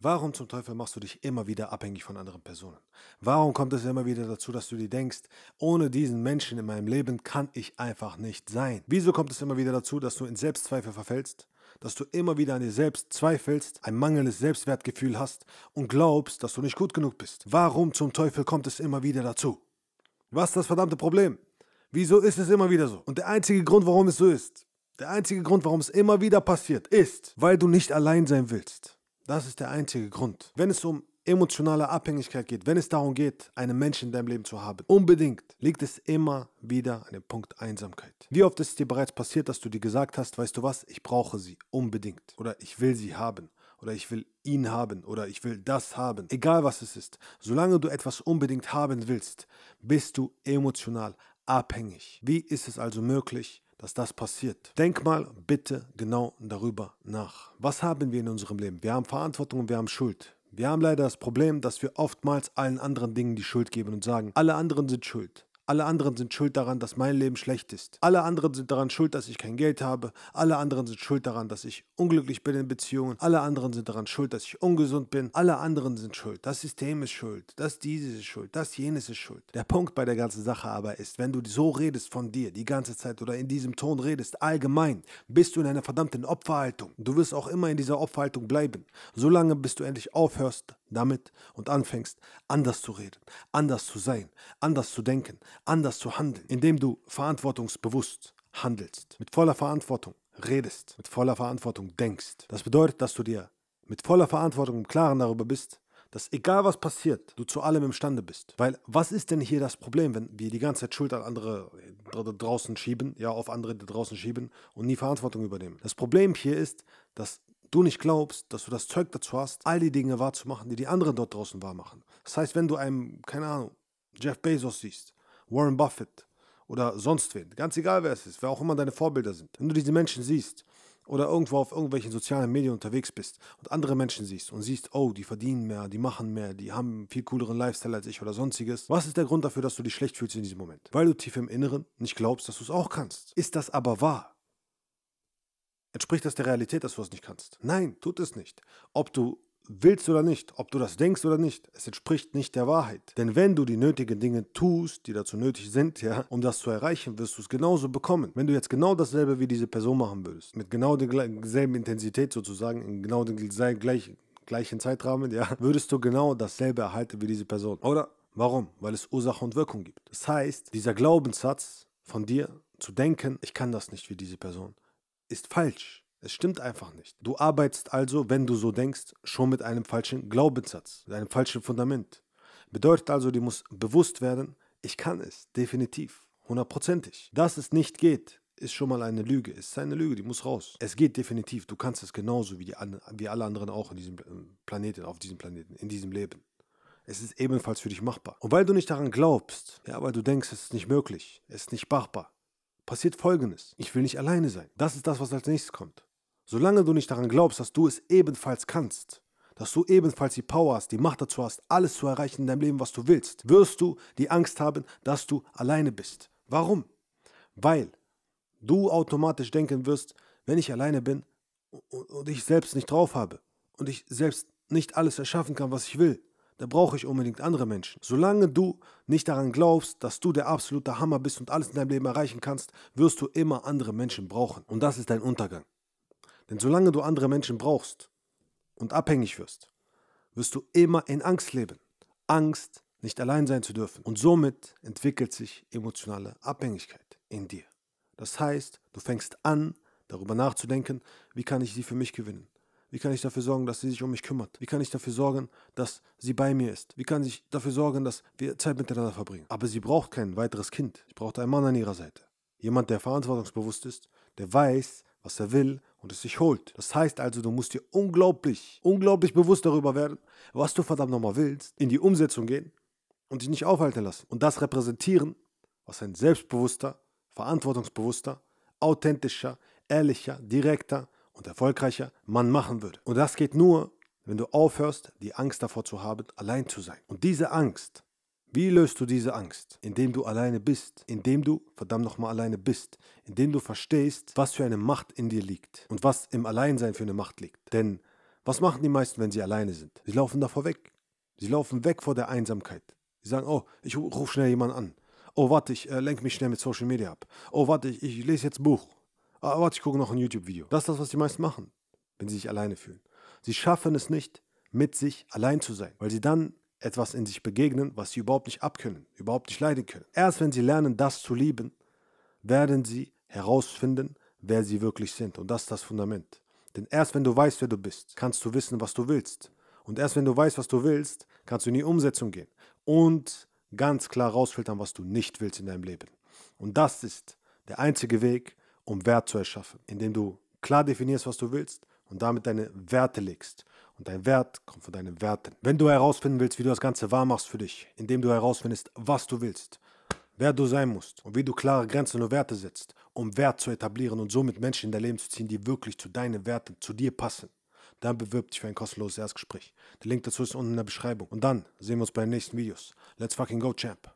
Warum zum Teufel machst du dich immer wieder abhängig von anderen Personen? Warum kommt es immer wieder dazu, dass du dir denkst, ohne diesen Menschen in meinem Leben kann ich einfach nicht sein? Wieso kommt es immer wieder dazu, dass du in Selbstzweifel verfällst? Dass du immer wieder an dir selbst zweifelst, ein mangelndes Selbstwertgefühl hast und glaubst, dass du nicht gut genug bist? Warum zum Teufel kommt es immer wieder dazu? Was ist das verdammte Problem? Wieso ist es immer wieder so? Und der einzige Grund, warum es so ist, der einzige Grund, warum es immer wieder passiert, ist, weil du nicht allein sein willst. Das ist der einzige Grund. Wenn es um emotionale Abhängigkeit geht, wenn es darum geht, einen Menschen in deinem Leben zu haben, unbedingt liegt es immer wieder an dem Punkt Einsamkeit. Wie oft ist es dir bereits passiert, dass du dir gesagt hast, weißt du was, ich brauche sie unbedingt oder ich will sie haben oder ich will ihn haben oder ich will das haben, egal was es ist. Solange du etwas unbedingt haben willst, bist du emotional abhängig. Wie ist es also möglich, dass das passiert. Denk mal bitte genau darüber nach. Was haben wir in unserem Leben? Wir haben Verantwortung und wir haben Schuld. Wir haben leider das Problem, dass wir oftmals allen anderen Dingen die Schuld geben und sagen, alle anderen sind schuld. Alle anderen sind schuld daran, dass mein Leben schlecht ist. Alle anderen sind daran schuld, dass ich kein Geld habe. Alle anderen sind schuld daran, dass ich unglücklich bin in Beziehungen. Alle anderen sind daran schuld, dass ich ungesund bin. Alle anderen sind schuld. Das System ist schuld. Das dieses ist schuld. Das jenes ist schuld. Der Punkt bei der ganzen Sache aber ist, wenn du so redest von dir die ganze Zeit oder in diesem Ton redest, allgemein, bist du in einer verdammten Opferhaltung. Du wirst auch immer in dieser Opferhaltung bleiben. Solange bis du endlich aufhörst, damit und anfängst, anders zu reden, anders zu sein, anders zu denken, anders zu handeln, indem du verantwortungsbewusst handelst, mit voller Verantwortung redest, mit voller Verantwortung denkst. Das bedeutet, dass du dir mit voller Verantwortung im Klaren darüber bist, dass egal was passiert, du zu allem imstande bist. Weil was ist denn hier das Problem, wenn wir die ganze Zeit Schuld an andere draußen schieben, ja, auf andere draußen schieben und nie Verantwortung übernehmen? Das Problem hier ist, dass du nicht glaubst, dass du das Zeug dazu hast, all die Dinge wahrzumachen, die die anderen dort draußen wahrmachen. Das heißt, wenn du einem, keine Ahnung, Jeff Bezos siehst, Warren Buffett oder sonst wen, ganz egal wer es ist, wer auch immer deine Vorbilder sind, wenn du diese Menschen siehst oder irgendwo auf irgendwelchen sozialen Medien unterwegs bist und andere Menschen siehst und siehst, oh, die verdienen mehr, die machen mehr, die haben einen viel cooleren Lifestyle als ich oder sonstiges, was ist der Grund dafür, dass du dich schlecht fühlst in diesem Moment? Weil du tief im Inneren nicht glaubst, dass du es auch kannst. Ist das aber wahr? Entspricht das der Realität, dass du es nicht kannst? Nein, tut es nicht. Ob du willst oder nicht, ob du das denkst oder nicht, es entspricht nicht der Wahrheit. Denn wenn du die nötigen Dinge tust, die dazu nötig sind, ja, um das zu erreichen, wirst du es genauso bekommen. Wenn du jetzt genau dasselbe wie diese Person machen würdest, mit genau derselben Intensität sozusagen, in genau dem gleich, gleichen Zeitrahmen, ja, würdest du genau dasselbe erhalten wie diese Person. Oder? Warum? Weil es Ursache und Wirkung gibt. Das heißt, dieser Glaubenssatz von dir zu denken, ich kann das nicht wie diese Person, ist falsch. Es stimmt einfach nicht. Du arbeitest also, wenn du so denkst, schon mit einem falschen Glaubenssatz, mit einem falschen Fundament. Bedeutet also, dir muss bewusst werden, ich kann es, definitiv, hundertprozentig. Dass es nicht geht, ist schon mal eine Lüge. Es ist eine Lüge, die muss raus. Es geht definitiv. Du kannst es genauso wie, die, wie alle anderen auch in diesem Planeten, auf diesem Planeten, in diesem Leben. Es ist ebenfalls für dich machbar. Und weil du nicht daran glaubst, ja, weil du denkst, es ist nicht möglich, es ist nicht machbar, passiert Folgendes. Ich will nicht alleine sein. Das ist das, was als nächstes kommt. Solange du nicht daran glaubst, dass du es ebenfalls kannst, dass du ebenfalls die Power hast, die Macht dazu hast, alles zu erreichen in deinem Leben, was du willst, wirst du die Angst haben, dass du alleine bist. Warum? Weil du automatisch denken wirst, wenn ich alleine bin und ich selbst nicht drauf habe und ich selbst nicht alles erschaffen kann, was ich will, da brauche ich unbedingt andere Menschen. Solange du nicht daran glaubst, dass du der absolute Hammer bist und alles in deinem Leben erreichen kannst, wirst du immer andere Menschen brauchen. Und das ist dein Untergang. Denn solange du andere Menschen brauchst und abhängig wirst, wirst du immer in Angst leben. Angst, nicht allein sein zu dürfen. Und somit entwickelt sich emotionale Abhängigkeit in dir. Das heißt, du fängst an, darüber nachzudenken, wie kann ich sie für mich gewinnen? Wie kann ich dafür sorgen, dass sie sich um mich kümmert? Wie kann ich dafür sorgen, dass sie bei mir ist? Wie kann ich dafür sorgen, dass wir Zeit miteinander verbringen? Aber sie braucht kein weiteres Kind. Sie braucht einen Mann an ihrer Seite. Jemand, der verantwortungsbewusst ist, der weiß, was er will und es sich holt. Das heißt also, du musst dir unglaublich, unglaublich bewusst darüber werden, was du verdammt nochmal willst, in die Umsetzung gehen und dich nicht aufhalten lassen. Und das repräsentieren, was ein selbstbewusster, verantwortungsbewusster, authentischer, ehrlicher, direkter und erfolgreicher Mann machen würde. Und das geht nur, wenn du aufhörst, die Angst davor zu haben, allein zu sein. Und diese Angst wie löst du diese Angst? Indem du alleine bist, indem du verdammt nochmal alleine bist, indem du verstehst, was für eine Macht in dir liegt und was im Alleinsein für eine Macht liegt. Denn Was machen die meisten, wenn sie alleine sind? Sie laufen davor weg. Sie laufen weg vor der Einsamkeit. Sie sagen, oh, ich rufe schnell jemanden an. Oh, warte, ich äh, lenke mich schnell mit Social Media ab. Oh, warte, ich, ich lese jetzt ein Buch. Ah, warte, ich gucke noch ein YouTube-Video. Das ist das, was die meisten machen, wenn sie sich alleine fühlen. Sie schaffen es nicht, mit sich allein zu sein, weil sie dann etwas in sich begegnen, was sie überhaupt nicht abkönnen, überhaupt nicht leiden können. Erst wenn sie lernen, das zu lieben, werden sie herausfinden, wer sie wirklich sind. Und das ist das Fundament. Denn erst wenn du weißt, wer du bist, kannst du wissen, was du willst. Und erst wenn du weißt, was du willst, kannst du in die Umsetzung gehen und ganz klar rausfiltern, was du nicht willst in deinem Leben. Und das ist der einzige Weg, um Wert zu erschaffen, indem du klar definierst, was du willst und damit deine Werte legst. Und dein Wert kommt von deinen Werten. Wenn du herausfinden willst, wie du das Ganze wahr machst für dich, indem du herausfindest, was du willst, wer du sein musst und wie du klare Grenzen und Werte setzt, um Wert zu etablieren und somit Menschen in dein Leben zu ziehen, die wirklich zu deinen Werten, zu dir passen, dann bewirb dich für ein kostenloses Erstgespräch. Der Link dazu ist unten in der Beschreibung. Und dann sehen wir uns bei den nächsten Videos. Let's fucking go, Champ.